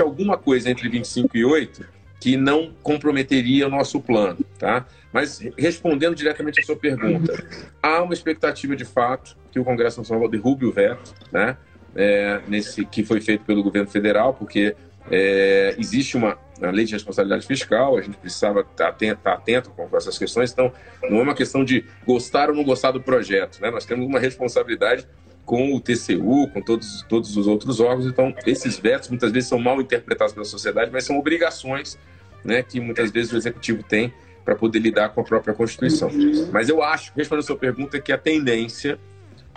alguma coisa entre 25 e 8 que não comprometeria o nosso plano, tá? Mas respondendo diretamente à sua pergunta, há uma expectativa de fato que o Congresso Nacional derrube o veto, né? É, nesse que foi feito pelo governo federal, porque é, existe uma, lei de responsabilidade fiscal, a gente precisava estar atento, estar atento com essas questões, então não é uma questão de gostar ou não gostar do projeto, né? nós temos uma responsabilidade com o TCU, com todos, todos os outros órgãos, então esses vetos muitas vezes são mal interpretados pela sociedade, mas são obrigações né, que muitas vezes o executivo tem para poder lidar com a própria Constituição. Mas eu acho, respondendo a sua pergunta, que a tendência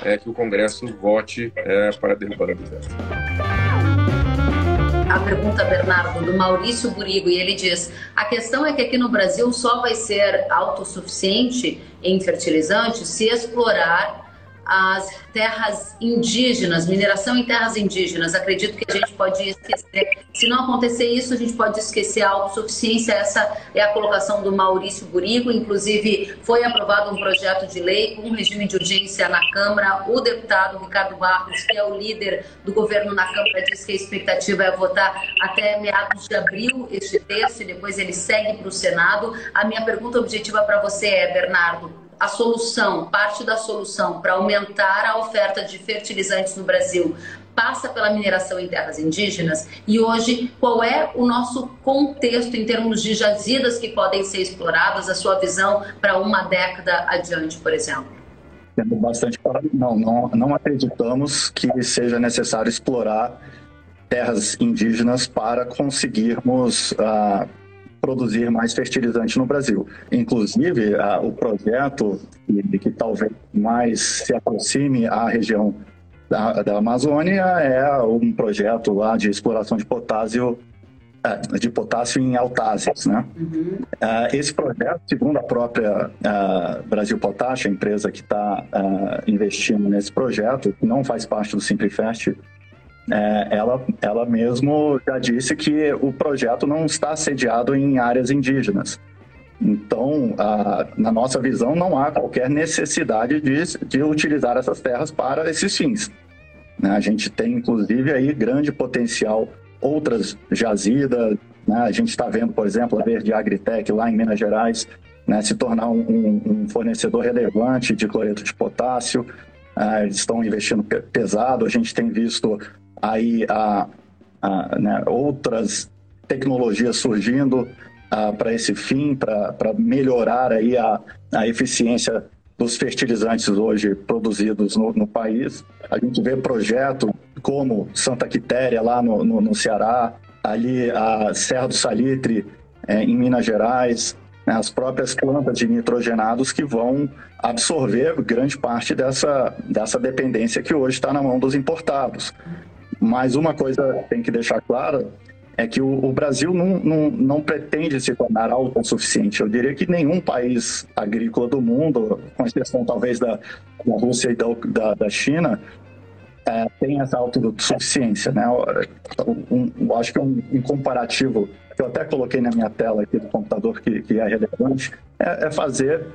é que o Congresso vote é, para a derrubada do veto. A pergunta, Bernardo, do Maurício Burigo, e ele diz: a questão é que aqui no Brasil só vai ser autossuficiente em fertilizantes se explorar as terras indígenas, mineração em terras indígenas. Acredito que a gente pode esquecer. Se não acontecer isso, a gente pode esquecer a autossuficiência. Essa é a colocação do Maurício Burigo. Inclusive, foi aprovado um projeto de lei com um regime de urgência na Câmara. O deputado Ricardo Barros, que é o líder do governo na Câmara, disse que a expectativa é votar até meados de abril este texto e depois ele segue para o Senado. A minha pergunta objetiva para você é, Bernardo, a solução, parte da solução para aumentar a oferta de fertilizantes no Brasil passa pela mineração em terras indígenas e hoje qual é o nosso contexto em termos de jazidas que podem ser exploradas, a sua visão para uma década adiante, por exemplo? Tendo bastante não, não, não acreditamos que seja necessário explorar terras indígenas para conseguirmos uh, produzir mais fertilizante no Brasil. Inclusive, a, o projeto que, que, talvez mais se aproxime à região da, da, Amazônia é um projeto lá de exploração de potássio é, de potássio em altásias, né? Uhum. Uh, esse projeto, segundo a própria uh, Brasil Potássio, a empresa que está investindo nesse projeto, não faz parte do Simplifest, é, ela, ela mesmo já disse que o projeto não está sediado em áreas indígenas. Então, a, na nossa visão, não há qualquer necessidade de, de utilizar essas terras para esses fins. Né? A gente tem, inclusive, aí grande potencial, outras jazidas. Né? A gente está vendo, por exemplo, a Verde Agritech lá em Minas Gerais né? se tornar um, um, fornecedor relevante de cloreto de potássio. Ah, eles estão investindo pesado. A gente tem visto aí a, a né, outras tecnologias surgindo para esse fim, para melhorar aí a, a eficiência dos fertilizantes hoje produzidos no, no, país. A gente vê projetos como Santa Quitéria, lá no, no, no, Ceará, ali a Serra do Salitre, é, em Minas Gerais, né, as próprias plantas de nitrogenados que vão absorver grande parte dessa, dessa dependência que hoje está na mão dos importados. Mas uma coisa tem que deixar clara é que o, o Brasil não, não, não, pretende se tornar autossuficiente. Eu diria que nenhum país agrícola do mundo, com exceção talvez da, da Rússia e da, da, da China, é, tem essa autossuficiência. Né? Um, um, acho que um, um, comparativo que eu até coloquei na minha tela aqui do computador que, que é relevante é, é fazer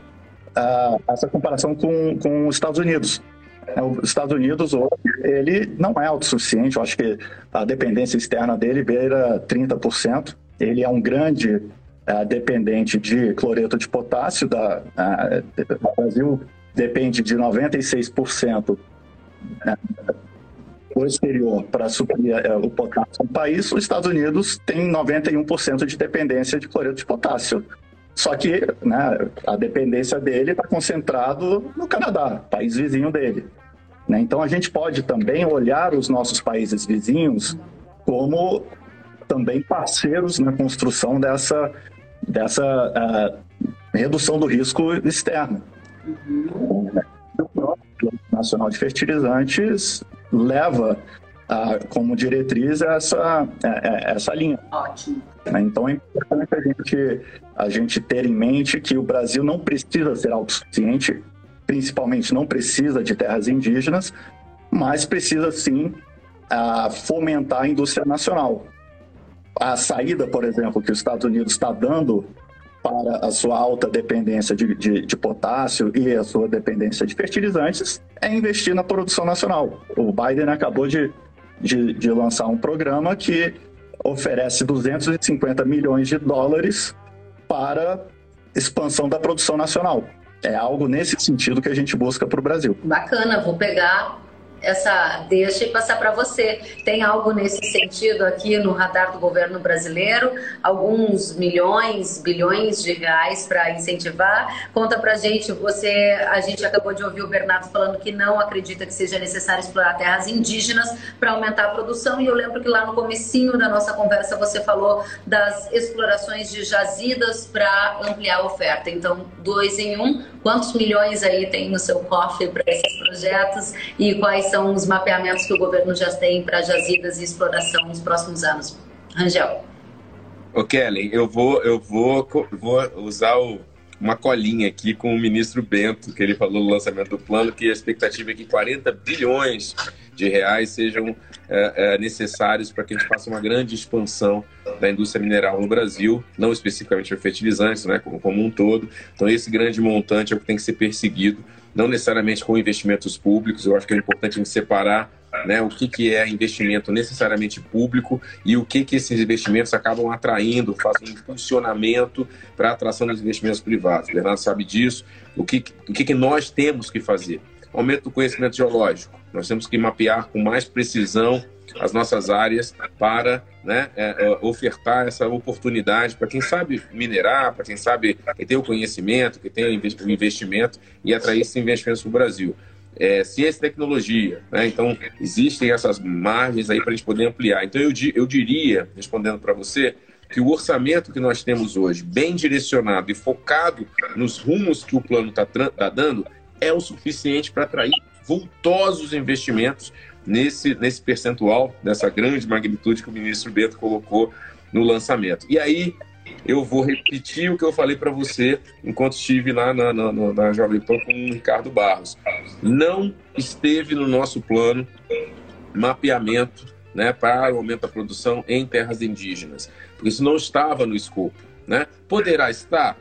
uh, essa comparação com, com os Estados Unidos. É, os Estados Unidos hoje, ele não é autossuficiente, eu acho que a dependência externa dele beira 30%. Ele é um grande uh, dependente de cloreto de potássio. Da, uh, o Brasil depende de 96% do exterior para suprir uh, o potássio no país. Os Estados Unidos tem 91% de dependência de cloreto de potássio. Só que né, a dependência dele está concentrado no Canadá, país vizinho dele. Né? Então a gente pode também olhar os nossos países vizinhos como também parceiros na construção dessa, dessa uh, redução do risco externo. Uhum. Plano Nacional de Fertilizantes leva uh, como diretriz essa, uh, essa linha. Ótimo. Né? Então é importante a gente, a gente ter em mente que o Brasil não precisa ser autossuficiente, principalmente não precisa de terras indígenas, mas precisa sim a fomentar a indústria nacional. A saída, por exemplo, que os Estados Unidos está dando para a sua alta dependência de, de, de, potássio e a sua dependência de fertilizantes é investir na produção nacional. O Biden acabou de, de, de lançar um programa que oferece 250 milhões de dólares para expansão da produção nacional. É algo nesse sentido que a gente busca para o Brasil. Bacana, vou pegar essa deixa e passar para você. Tem algo nesse sentido aqui no radar do governo brasileiro? Alguns milhões, bilhões de reais para incentivar? Conta para gente. Você, a gente acabou de ouvir o Bernardo falando que não acredita que seja necessário explorar terras indígenas para aumentar a produção. E eu lembro que lá no comecinho da nossa conversa você falou das explorações de jazidas para ampliar a oferta. Então, dois em um. Quantos milhões aí tem no seu cofre para esses projetos e quais são os mapeamentos que o governo já tem para jazidas e exploração nos próximos anos? Rangel. Ô Kelly, eu vou, eu vou, vou usar o uma colinha aqui com o ministro Bento, que ele falou no lançamento do plano, que a expectativa é que 40 bilhões de reais sejam é, é, necessários para que a gente faça uma grande expansão da indústria mineral no Brasil, não especificamente para fertilizantes, né, como, como um todo. Então, esse grande montante é o que tem que ser perseguido, não necessariamente com investimentos públicos. Eu acho que é importante a gente separar né, o que, que é investimento necessariamente público e o que, que esses investimentos acabam atraindo, fazem um impulsionamento para a atração dos investimentos privados. O Bernardo sabe disso. O que, o que, que nós temos que fazer? Aumento do conhecimento geológico. Nós temos que mapear com mais precisão as nossas áreas para né, é, é, ofertar essa oportunidade para quem sabe minerar, para quem sabe quem tem o conhecimento, que tem o investimento e atrair esses investimentos para o Brasil é, ciência e tecnologia. Né? Então, existem essas margens aí para a gente poder ampliar. Então, eu, eu diria, respondendo para você, que o orçamento que nós temos hoje, bem direcionado e focado nos rumos que o plano está tá dando, é o suficiente para atrair vultosos investimentos nesse, nesse percentual, dessa grande magnitude que o ministro Bento colocou no lançamento. E aí, eu vou repetir o que eu falei para você enquanto estive lá na, na, na Jovem Pan com o Ricardo Barros. Não esteve no nosso plano mapeamento né, para o aumento da produção em terras indígenas, porque isso não estava no escopo. Né? Poderá estar?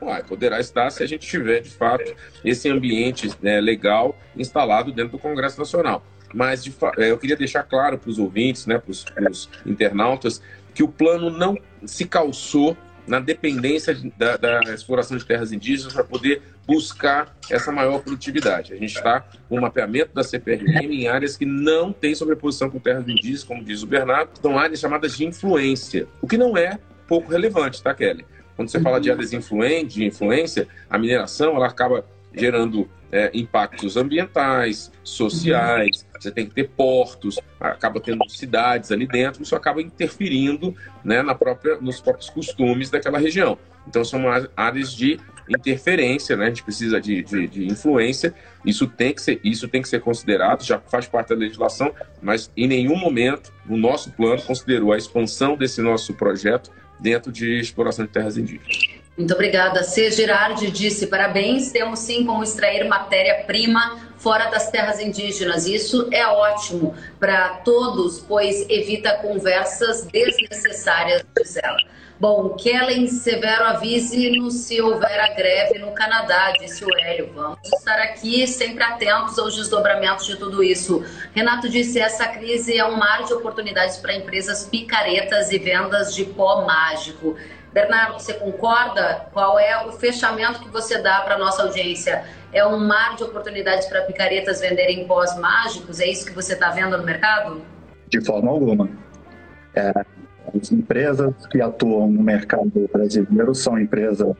Uai, poderá estar se a gente tiver, de fato, esse ambiente né, legal instalado dentro do Congresso Nacional. Mas de, eu queria deixar claro para os ouvintes, né, para os internautas, que o plano não se calçou na dependência da, da exploração de terras indígenas para poder buscar essa maior produtividade. A gente está com o mapeamento da CPRM em áreas que não têm sobreposição com terras indígenas, como diz o Bernardo, são áreas chamadas de influência, o que não é pouco relevante, tá, Kelly? Quando você fala de áreas de influência, a mineração ela acaba gerando é, impactos ambientais, sociais, você tem que ter portos, acaba tendo cidades ali dentro, isso acaba interferindo né, na própria, nos próprios costumes daquela região. Então são áreas de interferência, né? A gente precisa de, de, de, influência. Isso tem que ser, isso tem que ser considerado, já faz parte da legislação, mas em nenhum momento o nosso plano considerou a expansão desse nosso projeto dentro de exploração de terras indígenas. Muito obrigada. C. Girardi disse: parabéns, temos sim como extrair matéria-prima fora das terras indígenas. Isso é ótimo para todos, pois evita conversas desnecessárias, diz ela. Bom, Kellen Severo avise-nos se houver a greve no Canadá, disse o Hélio. Vamos estar aqui sempre atentos aos desdobramentos de tudo isso. Renato disse: essa crise é um mar de oportunidades para empresas picaretas e vendas de pó mágico. Bernardo, você concorda? Qual é o fechamento que você dá para a nossa audiência? É um mar de oportunidades para picaretas venderem pós mágicos? É isso que você está vendo no mercado? De forma alguma. É, as empresas que atuam no mercado brasileiro são empresas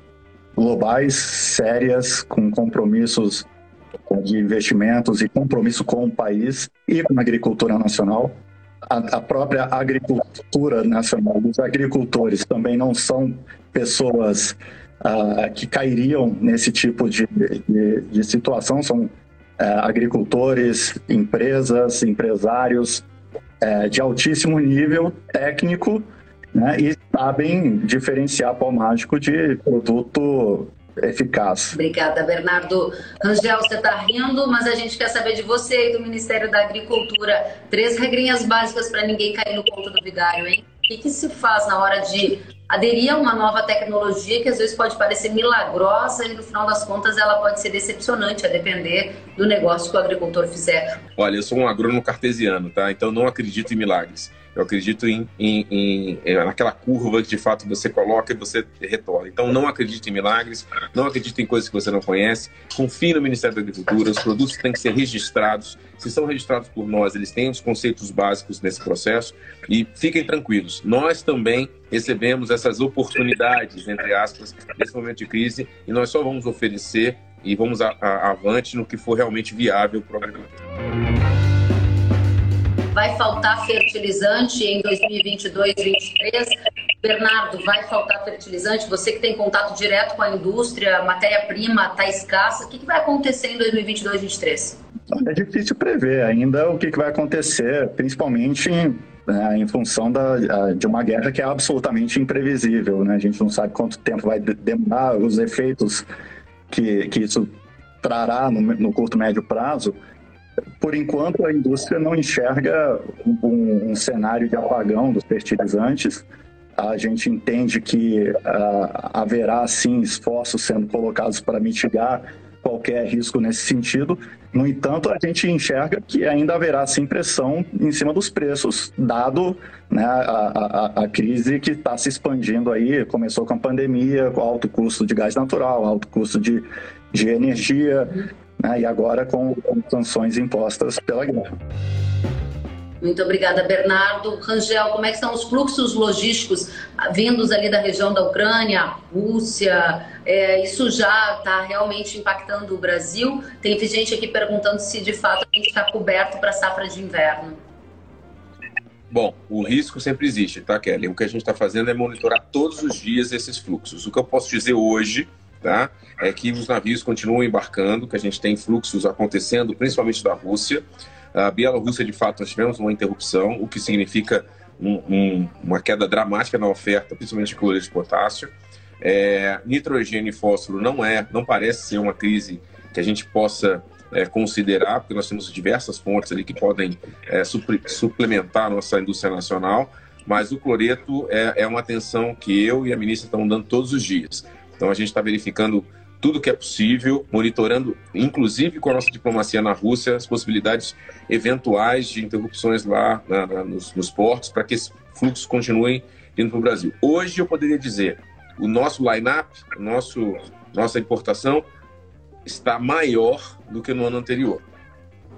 globais, sérias, com compromissos de investimentos e compromisso com o país e com a agricultura nacional. A, a própria agricultura nacional, os agricultores também não são pessoas uh, que cairiam nesse tipo de, de, de situação, são uh, agricultores, empresas, empresários uh, de altíssimo nível técnico né, e sabem diferenciar pó mágico de produto eficaz. Obrigada, Bernardo. Rangel, você está rindo, mas a gente quer saber de você e do Ministério da Agricultura. Três regrinhas básicas para ninguém cair no conto do vigário, hein? O que, que se faz na hora de aderir a uma nova tecnologia que às vezes pode parecer milagrosa e no final das contas ela pode ser decepcionante a depender do negócio que o agricultor fizer? Olha, eu sou um agrônomo cartesiano, tá? Então não acredito em milagres. Eu acredito em, em, em, é, naquela curva que de fato você coloca e você retorna. Então não acredite em milagres, não acredite em coisas que você não conhece. Confie no Ministério da Agricultura, os produtos têm que ser registrados. Se são registrados por nós, eles têm os conceitos básicos nesse processo. E fiquem tranquilos, nós também recebemos essas oportunidades, entre aspas, nesse momento de crise, e nós só vamos oferecer e vamos a, a, avante no que for realmente viável para o agricultor. Vai faltar fertilizante em 2022, 2023? Bernardo, vai faltar fertilizante? Você que tem contato direto com a indústria, matéria-prima está escassa, o que, que vai acontecer em 2022, 2023? É difícil prever ainda o que, que vai acontecer, principalmente em né, em função da, de uma guerra que é absolutamente imprevisível. Né? A gente não sabe quanto tempo vai demorar, os efeitos que, que isso trará no, no curto médio prazo. Por enquanto, a indústria não enxerga um, um cenário de apagão dos fertilizantes. A gente entende que uh, haverá, sim, esforços sendo colocados para mitigar qualquer risco nesse sentido. No entanto, a gente enxerga que ainda haverá sim pressão em cima dos preços, dado né, a, a, a, crise que está se expandindo aí. Começou com a pandemia, com alto custo de gás natural, alto custo de, de energia, né, e agora com, com sanções impostas pela guerra. Muito obrigada, Bernardo. Rangel, como é que estão os fluxos logísticos vindos ali da região da Ucrânia, Rússia? É, isso já está realmente impactando o Brasil? Tem gente aqui perguntando se de fato a gente está coberto para a safra de inverno. Bom, o risco sempre existe, tá, Kelly? O que a gente está fazendo é monitorar todos os dias esses fluxos. O que eu posso dizer hoje tá, é que os navios continuam embarcando, que a gente tem fluxos acontecendo, principalmente da Rússia. A Bielorrússia, de fato, nós tivemos uma interrupção, o que significa um, um, uma queda dramática na oferta, principalmente de cloreto de potássio. É, nitrogênio e fósforo não é, não parece ser uma crise que a gente possa é, considerar, porque nós temos diversas fontes ali que podem é, suplementar a nossa indústria nacional, mas o cloreto é, é uma atenção que eu e a ministra estamos dando todos os dias. Então a gente está verificando tudo que é possível, monitorando, inclusive com a nossa diplomacia na Rússia, as possibilidades eventuais de interrupções lá na, na, nos, nos, portos para que esse fluxo continue indo para o Brasil. Hoje eu poderia dizer, o nosso line-up, nosso, nossa importação está maior do que no ano anterior.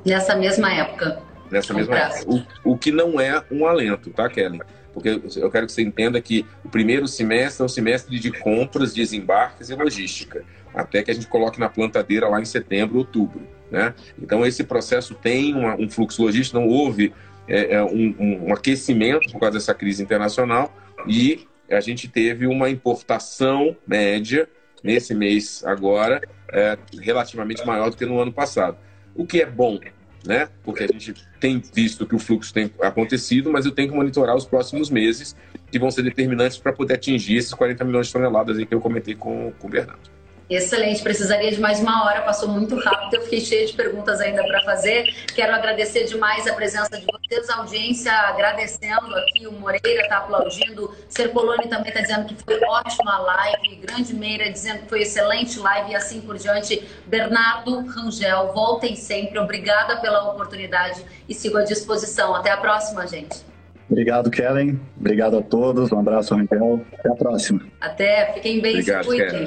Nessa mesma época. Nessa mesma época. O, o que não é um alento, tá, Kelly? porque eu quero que você entenda que o primeiro semestre é um semestre de compras, desembarques e logística até que a gente coloque na plantadeira lá em setembro, outubro. Né? Então, esse processo tem uma, um fluxo logístico, não houve é, é um, um, aquecimento por causa dessa crise internacional e a gente teve uma importação média nesse mês agora é, relativamente maior do que no ano passado. O que é bom, né? Porque a gente tem visto que o fluxo tem acontecido, mas eu tenho que monitorar os próximos meses que vão ser determinantes para poder atingir esses 40 milhões de toneladas aí que eu comentei com, com o Bernardo. Excelente, precisaria de mais uma hora, passou muito rápido, eu fiquei cheia de perguntas ainda para fazer. Quero agradecer demais a presença de vocês, a audiência agradecendo aqui, o Moreira está aplaudindo, Serpoloni também está dizendo que foi ótima live, Grande Meira dizendo que foi excelente live e assim por diante. Bernardo Rangel, voltem sempre, obrigada pela oportunidade e sigo à disposição. Até a próxima, gente. Obrigado, Kellen. Obrigado a todos. Um abraço, Rangel. Até a próxima. Até. Fiquem bem, Obrigado, se cuidem.